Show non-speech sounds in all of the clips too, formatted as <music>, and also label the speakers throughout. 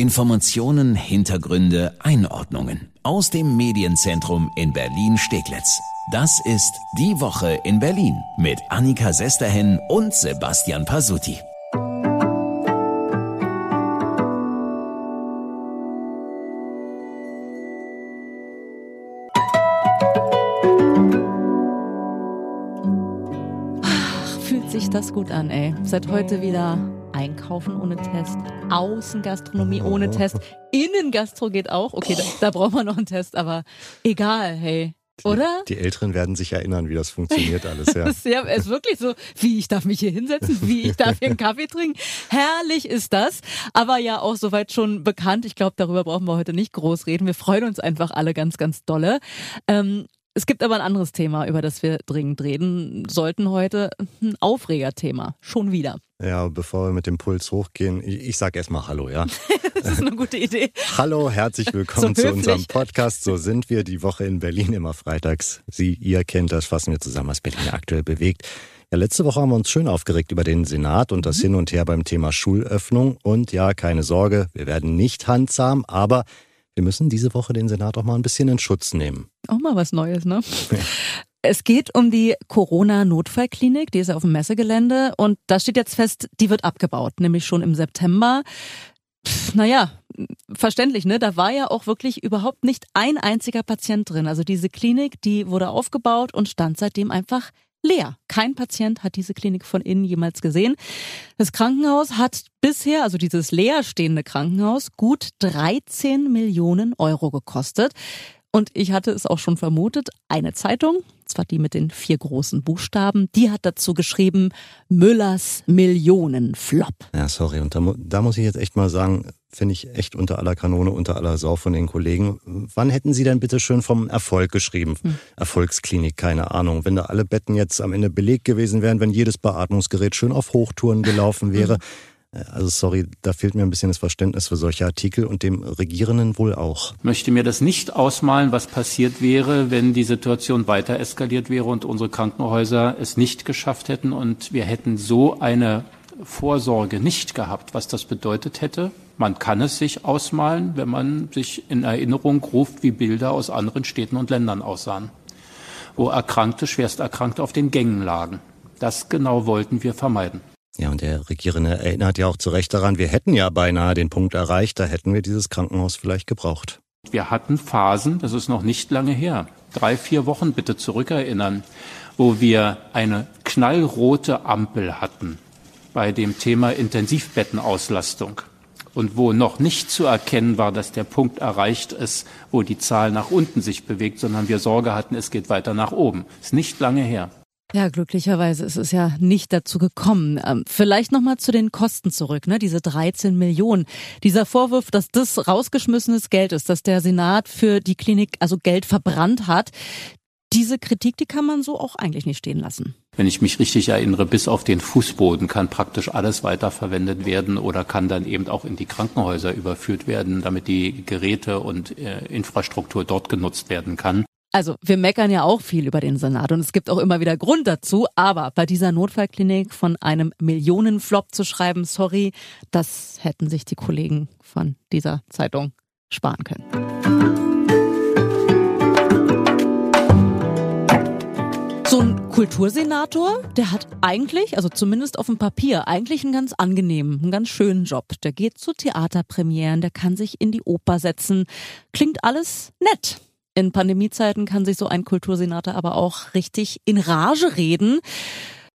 Speaker 1: Informationen, Hintergründe, Einordnungen aus dem Medienzentrum in Berlin-Steglitz. Das ist Die Woche in Berlin mit Annika Sesterhen und Sebastian Pasuti.
Speaker 2: fühlt sich das gut an, ey. Seit heute wieder Einkaufen ohne Test, Außengastronomie ohne Test, Innengastro geht auch. Okay, da, da braucht man noch einen Test, aber egal, hey. Oder?
Speaker 3: Die Älteren werden sich erinnern, wie das funktioniert alles, ja. <laughs>
Speaker 2: Ja, ist wirklich so, wie ich darf mich hier hinsetzen, wie ich darf hier einen Kaffee trinken. Herrlich ist das. Aber ja auch soweit schon bekannt. Ich glaube, darüber brauchen wir heute nicht groß reden. Wir freuen uns einfach alle ganz, ganz dolle. Ähm, es gibt aber ein anderes Thema, über das wir dringend reden sollten heute. Ein Aufregerthema. Schon wieder.
Speaker 3: Ja, bevor wir mit dem Puls hochgehen, ich, ich sag erstmal Hallo, ja. <laughs>
Speaker 2: das ist eine gute Idee.
Speaker 3: Hallo, herzlich <laughs> willkommen so zu unserem Podcast. So sind wir die Woche in Berlin immer freitags. Sie, ihr kennt das, fassen wir zusammen, was Berlin aktuell bewegt. Ja, letzte Woche haben wir uns schön aufgeregt über den Senat und das mhm. Hin und Her beim Thema Schulöffnung. Und ja, keine Sorge, wir werden nicht handsam, aber wir müssen diese Woche den Senat auch mal ein bisschen in Schutz nehmen.
Speaker 2: Auch mal was Neues, ne? Ja. Es geht um die Corona-Notfallklinik, die ist ja auf dem Messegelände und da steht jetzt fest, die wird abgebaut, nämlich schon im September. Pff, naja, verständlich, ne? Da war ja auch wirklich überhaupt nicht ein einziger Patient drin. Also diese Klinik, die wurde aufgebaut und stand seitdem einfach leer. Kein Patient hat diese Klinik von innen jemals gesehen. Das Krankenhaus hat bisher, also dieses leerstehende Krankenhaus, gut 13 Millionen Euro gekostet. Und ich hatte es auch schon vermutet, eine Zeitung, zwar die mit den vier großen Buchstaben, die hat dazu geschrieben, Müllers Millionenflop.
Speaker 3: Ja, sorry, und da, da muss ich jetzt echt mal sagen, finde ich echt unter aller Kanone, unter aller Sau von den Kollegen. Wann hätten Sie denn bitte schön vom Erfolg geschrieben? Hm. Erfolgsklinik, keine Ahnung. Wenn da alle Betten jetzt am Ende belegt gewesen wären, wenn jedes Beatmungsgerät schön auf Hochtouren gelaufen wäre. Hm also sorry, da fehlt mir ein bisschen das Verständnis für solche Artikel und dem Regierenden wohl auch.
Speaker 4: Ich möchte mir das nicht ausmalen, was passiert wäre, wenn die Situation weiter eskaliert wäre und unsere Krankenhäuser es nicht geschafft hätten und wir hätten so eine Vorsorge nicht gehabt, was das bedeutet hätte. Man kann es sich ausmalen, wenn man sich in Erinnerung ruft, wie Bilder aus anderen Städten und Ländern aussahen, wo Erkrankte, Schwersterkrankte auf den Gängen lagen. Das genau wollten wir vermeiden.
Speaker 3: Ja, und der Regierende erinnert ja auch zu Recht daran, wir hätten ja beinahe den Punkt erreicht, da hätten wir dieses Krankenhaus vielleicht gebraucht.
Speaker 4: Wir hatten Phasen, das ist noch nicht lange her, drei, vier Wochen bitte zurückerinnern, wo wir eine knallrote Ampel hatten bei dem Thema Intensivbettenauslastung und wo noch nicht zu erkennen war, dass der Punkt erreicht ist, wo die Zahl nach unten sich bewegt, sondern wir Sorge hatten, es geht weiter nach oben. Ist nicht lange her.
Speaker 2: Ja, glücklicherweise ist es ja nicht dazu gekommen. Ähm, vielleicht nochmal zu den Kosten zurück, ne? diese 13 Millionen. Dieser Vorwurf, dass das rausgeschmissenes Geld ist, dass der Senat für die Klinik also Geld verbrannt hat. Diese Kritik, die kann man so auch eigentlich nicht stehen lassen.
Speaker 4: Wenn ich mich richtig erinnere, bis auf den Fußboden kann praktisch alles weiterverwendet werden oder kann dann eben auch in die Krankenhäuser überführt werden, damit die Geräte und äh, Infrastruktur dort genutzt werden kann.
Speaker 2: Also wir meckern ja auch viel über den Senat und es gibt auch immer wieder Grund dazu, aber bei dieser Notfallklinik von einem Millionenflop zu schreiben, sorry, das hätten sich die Kollegen von dieser Zeitung sparen können. Kultursenator, der hat eigentlich, also zumindest auf dem Papier, eigentlich einen ganz angenehmen, einen ganz schönen Job. Der geht zu Theaterpremieren, der kann sich in die Oper setzen. Klingt alles nett. In Pandemiezeiten kann sich so ein Kultursenator aber auch richtig in Rage reden.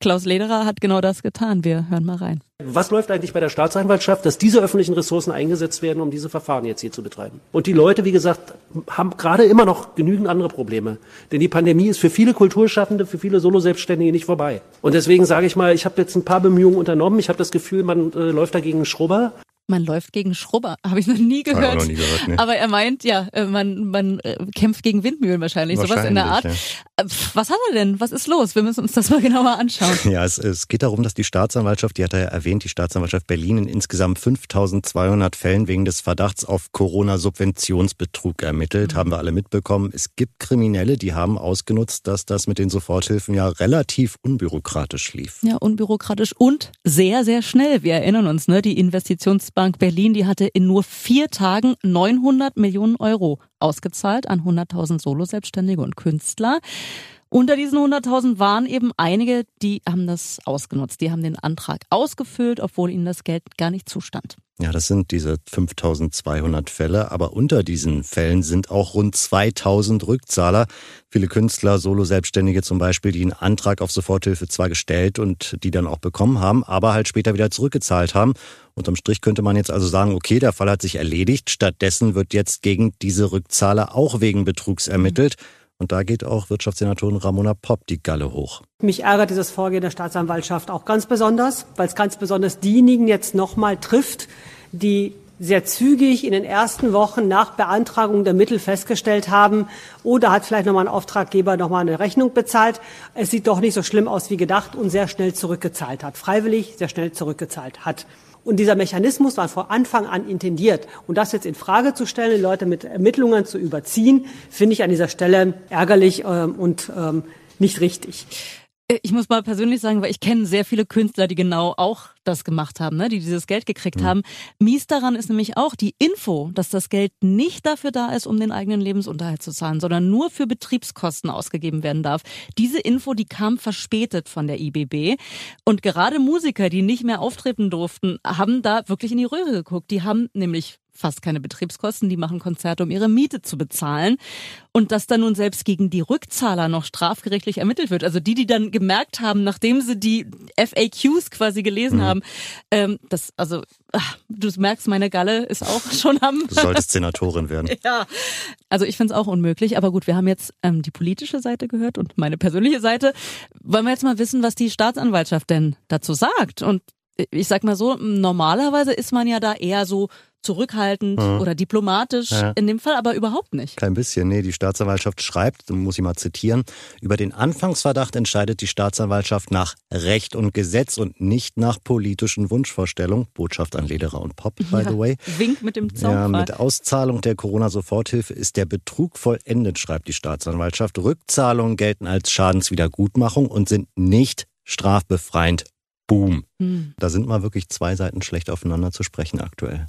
Speaker 2: Klaus Lederer hat genau das getan. Wir hören mal rein.
Speaker 5: Was läuft eigentlich bei der Staatsanwaltschaft, dass diese öffentlichen Ressourcen eingesetzt werden, um diese Verfahren jetzt hier zu betreiben? Und die Leute, wie gesagt, haben gerade immer noch genügend andere Probleme. Denn die Pandemie ist für viele Kulturschaffende, für viele Solo-Selbstständige nicht vorbei. Und deswegen sage ich mal, ich habe jetzt ein paar Bemühungen unternommen. Ich habe das Gefühl, man äh, läuft dagegen Schrubber.
Speaker 2: Man läuft gegen Schrubber, <laughs> habe ich noch nie gehört. Noch nie gehört nee. Aber er meint, ja, äh, man, man äh, kämpft gegen Windmühlen wahrscheinlich, wahrscheinlich sowas in der Art. Ja. Äh, was hat er denn? Was ist los? Wir müssen uns das mal <laughs> genauer anschauen.
Speaker 3: Ja, es, es geht darum, dass die Staatsanwaltschaft, die hat er ja erwähnt, die Staatsanwaltschaft Berlin in insgesamt 5200 Fällen wegen des Verdachts auf Corona-Subventionsbetrug ermittelt. Mhm. Haben wir alle mitbekommen. Es gibt Kriminelle, die haben ausgenutzt, dass das mit den Soforthilfen ja relativ unbürokratisch lief.
Speaker 2: Ja, unbürokratisch und sehr, sehr schnell. Wir erinnern uns, ne, die Investitions Bundesbank Berlin, die hatte in nur vier Tagen 900 Millionen Euro ausgezahlt an 100.000 Solo-Selbstständige und Künstler. Unter diesen 100.000 waren eben einige, die haben das ausgenutzt. Die haben den Antrag ausgefüllt, obwohl ihnen das Geld gar nicht zustand.
Speaker 3: Ja, das sind diese 5200 Fälle, aber unter diesen Fällen sind auch rund 2000 Rückzahler. Viele Künstler, Solo-Selbstständige zum Beispiel, die einen Antrag auf Soforthilfe zwar gestellt und die dann auch bekommen haben, aber halt später wieder zurückgezahlt haben. Unterm Strich könnte man jetzt also sagen, okay, der Fall hat sich erledigt. Stattdessen wird jetzt gegen diese Rückzahler auch wegen Betrugs ermittelt. Mhm. Und da geht auch Wirtschaftssenatorin Ramona Popp die Galle hoch.
Speaker 6: Mich ärgert dieses Vorgehen der Staatsanwaltschaft auch ganz besonders, weil es ganz besonders diejenigen jetzt nochmal trifft, die sehr zügig in den ersten Wochen nach Beantragung der Mittel festgestellt haben, oder hat vielleicht nochmal ein Auftraggeber nochmal eine Rechnung bezahlt. Es sieht doch nicht so schlimm aus wie gedacht und sehr schnell zurückgezahlt hat. Freiwillig sehr schnell zurückgezahlt hat. Und dieser Mechanismus war von Anfang an intendiert. Und das jetzt in Frage zu stellen, Leute mit Ermittlungen zu überziehen, finde ich an dieser Stelle ärgerlich ähm, und ähm, nicht richtig.
Speaker 2: Äh, ich muss mal persönlich sagen, weil ich kenne sehr viele Künstler, die genau auch das gemacht haben, ne? die dieses Geld gekriegt mhm. haben. Mies daran ist nämlich auch die Info, dass das Geld nicht dafür da ist, um den eigenen Lebensunterhalt zu zahlen, sondern nur für Betriebskosten ausgegeben werden darf. Diese Info, die kam verspätet von der IBB. Und gerade Musiker, die nicht mehr auftreten durften, haben da wirklich in die Röhre geguckt. Die haben nämlich fast keine Betriebskosten, die machen Konzerte, um ihre Miete zu bezahlen. Und dass dann nun selbst gegen die Rückzahler noch strafgerichtlich ermittelt wird. Also die, die dann gemerkt haben, nachdem sie die FAQs quasi gelesen mhm. haben, ähm, das, also ach, du merkst, meine Galle ist auch <laughs> schon am.
Speaker 3: Du solltest Senatorin werden. <laughs>
Speaker 2: ja, also ich finde es auch unmöglich. Aber gut, wir haben jetzt ähm, die politische Seite gehört und meine persönliche Seite. Wollen wir jetzt mal wissen, was die Staatsanwaltschaft denn dazu sagt? Und ich sag mal so, normalerweise ist man ja da eher so zurückhaltend mhm. oder diplomatisch. Ja. In dem Fall aber überhaupt nicht.
Speaker 3: Kein bisschen. Nee, die Staatsanwaltschaft schreibt, muss ich mal zitieren, über den Anfangsverdacht entscheidet die Staatsanwaltschaft nach Recht und Gesetz und nicht nach politischen Wunschvorstellungen. Botschaft an Lederer und Pop, by ja, the way.
Speaker 2: Wink mit dem Zaunpfahl.
Speaker 3: Ja, mit Auszahlung der Corona-Soforthilfe ist der Betrug vollendet, schreibt die Staatsanwaltschaft. Rückzahlungen gelten als Schadenswiedergutmachung und sind nicht strafbefreiend. Boom. Hm. Da sind mal wirklich zwei Seiten schlecht aufeinander zu sprechen aktuell.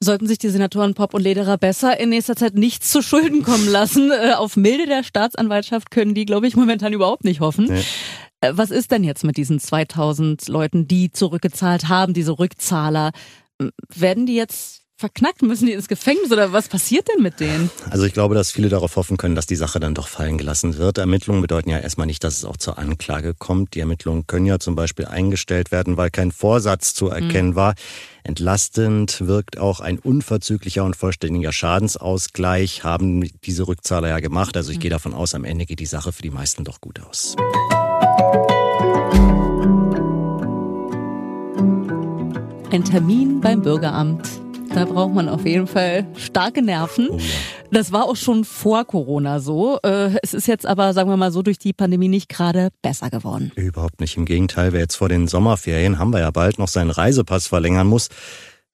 Speaker 2: Sollten sich die Senatoren Pop und Lederer besser in nächster Zeit nichts zu Schulden kommen lassen. <laughs> Äh, auf Milde der Staatsanwaltschaft können die, glaube ich, momentan überhaupt nicht hoffen. Nee. Äh, was ist denn jetzt mit diesen 2000 Leuten, die zurückgezahlt haben, diese Rückzahler? Werden die jetzt verknackt? Müssen die ins Gefängnis oder was passiert denn mit denen?
Speaker 3: Also ich glaube, dass viele darauf hoffen können, dass die Sache dann doch fallen gelassen wird. Ermittlungen bedeuten ja erstmal nicht, dass es auch zur Anklage kommt. Die Ermittlungen können ja zum Beispiel eingestellt werden, weil kein Vorsatz zu erkennen mhm. war. Entlastend wirkt auch ein unverzüglicher und vollständiger Schadensausgleich, haben diese Rückzahler ja gemacht. Also ich mhm. gehe davon aus, am Ende geht die Sache für die meisten doch gut aus.
Speaker 2: Ein Termin beim Bürgeramt da braucht man auf jeden Fall starke Nerven. Das war auch schon vor Corona so. Äh, es ist jetzt aber, sagen wir mal so, durch die Pandemie nicht gerade besser geworden.
Speaker 3: Überhaupt nicht. Im Gegenteil, wer jetzt vor den Sommerferien, haben wir ja bald, noch seinen Reisepass verlängern muss,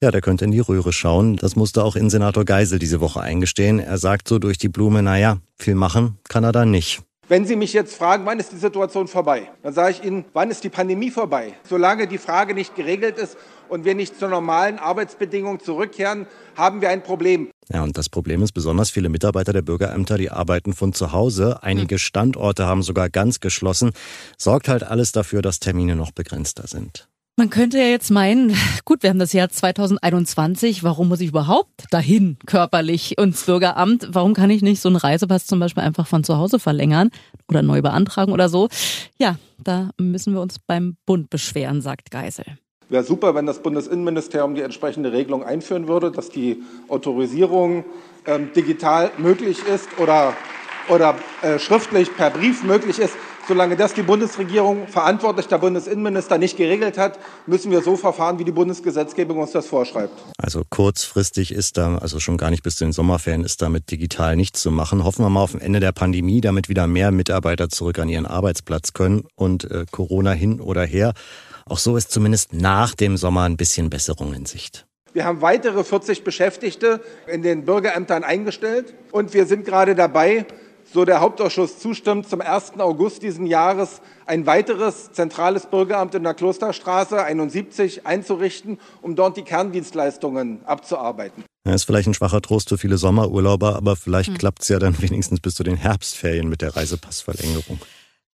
Speaker 3: ja, der könnte in die Röhre schauen. Das musste auch Innensenator Geisel diese Woche eingestehen. Er sagt so durch die Blume, naja, viel machen kann er da nicht.
Speaker 7: Wenn Sie mich jetzt fragen, wann ist die Situation vorbei, dann sage ich Ihnen, wann ist die Pandemie vorbei? Solange die Frage nicht geregelt ist und wir nicht zu normalen Arbeitsbedingungen zurückkehren, haben wir ein Problem.
Speaker 3: Ja, und das Problem ist besonders viele Mitarbeiter der Bürgerämter, die arbeiten von zu Hause. Einige Standorte haben sogar ganz geschlossen. Sorgt halt alles dafür, dass Termine noch begrenzter sind.
Speaker 2: Man könnte ja jetzt meinen, gut, wir haben das Jahr 2021, warum muss ich überhaupt dahin körperlich ins Bürgeramt? Warum kann ich nicht so einen Reisepass zum Beispiel einfach von zu Hause verlängern oder neu beantragen oder so? Ja, da müssen wir uns beim Bund beschweren, sagt Geisel.
Speaker 7: Wäre super, wenn das Bundesinnenministerium die entsprechende Regelung einführen würde, dass die Autorisierung ähm, digital möglich ist oder, oder äh, schriftlich per Brief möglich ist. Solange das die Bundesregierung, verantwortlich der Bundesinnenminister, nicht geregelt hat, müssen wir so verfahren, wie die Bundesgesetzgebung uns das vorschreibt.
Speaker 3: Also kurzfristig ist da, also schon gar nicht bis zu den Sommerferien, ist damit digital nichts zu machen. Hoffen wir mal auf ein Ende der Pandemie, damit wieder mehr Mitarbeiter zurück an ihren Arbeitsplatz können und äh, Corona hin oder her. Auch so ist zumindest nach dem Sommer ein bisschen Besserung in Sicht.
Speaker 7: Wir haben weitere 40 Beschäftigte in den Bürgerämtern eingestellt und wir sind gerade dabei, so der Hauptausschuss zustimmt, zum 1. August diesen Jahres ein weiteres zentrales Bürgeramt in der Klosterstraße 71 einzurichten, um dort die Kerndienstleistungen abzuarbeiten.
Speaker 3: Ja, ist vielleicht ein schwacher Trost für viele Sommerurlauber, aber vielleicht hm. klappt es ja dann wenigstens bis zu den Herbstferien mit der Reisepassverlängerung.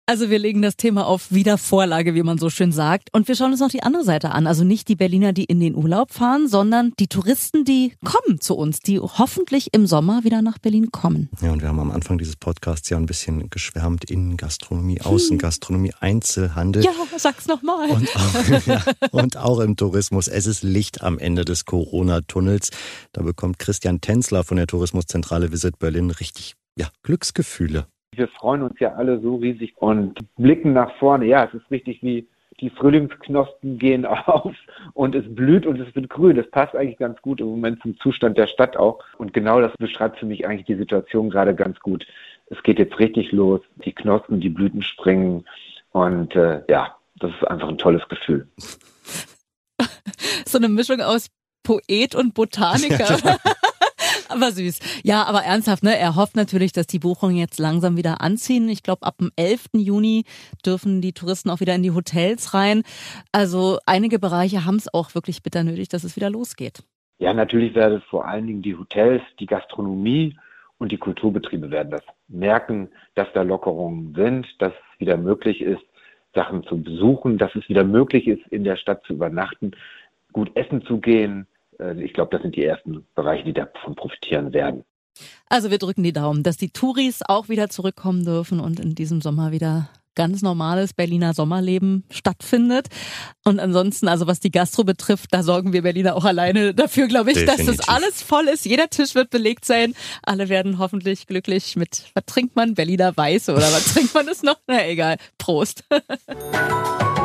Speaker 2: Also wir legen das Thema auf Wiedervorlage, wie man so schön sagt. Und wir schauen uns noch die andere Seite an. Also nicht die Berliner, die in den Urlaub fahren, sondern die Touristen, die kommen zu uns, die hoffentlich im Sommer wieder nach Berlin kommen.
Speaker 3: Ja, und wir haben am Anfang dieses Podcasts ja ein bisschen geschwärmt. Innengastronomie, Außengastronomie, Einzelhandel.
Speaker 2: Ja, sag's nochmal.
Speaker 3: Und, auch, <laughs> ja, und auch im Tourismus. Es ist Licht am Ende des Corona-Tunnels. Da bekommt Christian Tänzler von der Tourismuszentrale Visit Berlin richtig ja, Glücksgefühle
Speaker 8: wir freuen uns ja alle so riesig und blicken nach vorne. Ja, es ist richtig wie die Frühlingsknospen gehen <laughs> auf und es blüht und es wird grün. Das passt eigentlich ganz gut im Moment zum Zustand der Stadt auch. Und genau das beschreibt für mich eigentlich die Situation gerade ganz gut. Es geht jetzt richtig los. Die Knospen, die Blüten springen und äh, ja, das ist einfach ein tolles Gefühl. <laughs>
Speaker 2: so eine Mischung aus Poet und <laughs> Botaniker. <laughs> Aber süß. Ja, aber ernsthaft, ne? Er hofft natürlich, dass die Buchungen jetzt langsam wieder anziehen. Ich glaube, ab dem 11. Juni dürfen die Touristen auch wieder in die Hotels rein. Also einige Bereiche haben es auch wirklich bitter nötig, dass es wieder losgeht.
Speaker 8: Ja, natürlich werden vor allen Dingen die Hotels, die Gastronomie und die Kulturbetriebe werden das merken, dass da Lockerungen sind, dass es wieder möglich ist, Sachen zu besuchen, dass es wieder möglich ist, in der Stadt zu übernachten, gut essen zu gehen, ich glaube, das sind die ersten Bereiche, die davon profitieren werden.
Speaker 2: Also wir drücken die Daumen, dass die Touris auch wieder zurückkommen dürfen und in diesem Sommer wieder ganz normales Berliner Sommerleben stattfindet. Und ansonsten, also was die Gastro betrifft, da sorgen wir Berliner auch alleine dafür, glaube ich, Definitiv. dass das alles voll ist. Jeder Tisch wird belegt sein. Alle werden hoffentlich glücklich mit, was trinkt man? Berliner Weiße oder was trinkt man das noch? Na egal. Prost. <laughs>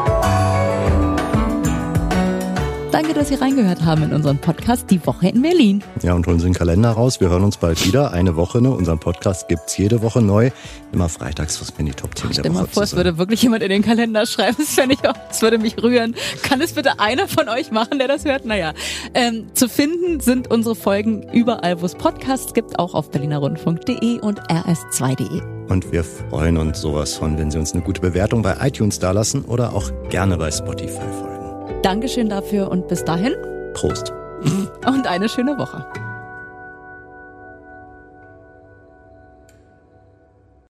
Speaker 2: Danke, dass Sie reingehört haben in unseren Podcast Die Woche in Berlin.
Speaker 3: Ja, und holen Sie den Kalender raus. Wir hören uns bald wieder. Eine Woche, ne? Unseren Podcast gibt es jede Woche neu. Immer freitags, was mir die Top 10 Ach,
Speaker 2: der Woche mal vor, es würde wirklich jemand in den Kalender schreiben. Das ich auch, das würde mich rühren. Kann es bitte einer von euch machen, der das hört? Naja. Ähm, zu finden sind unsere Folgen überall, wo es Podcasts gibt, auch auf berlinerrundfunk.de und rs2.de.
Speaker 3: Und wir freuen uns sowas von, wenn Sie uns eine gute Bewertung bei iTunes dalassen oder auch gerne bei Spotify folgen.
Speaker 2: Dankeschön dafür und bis dahin.
Speaker 3: Prost.
Speaker 2: Und eine schöne Woche.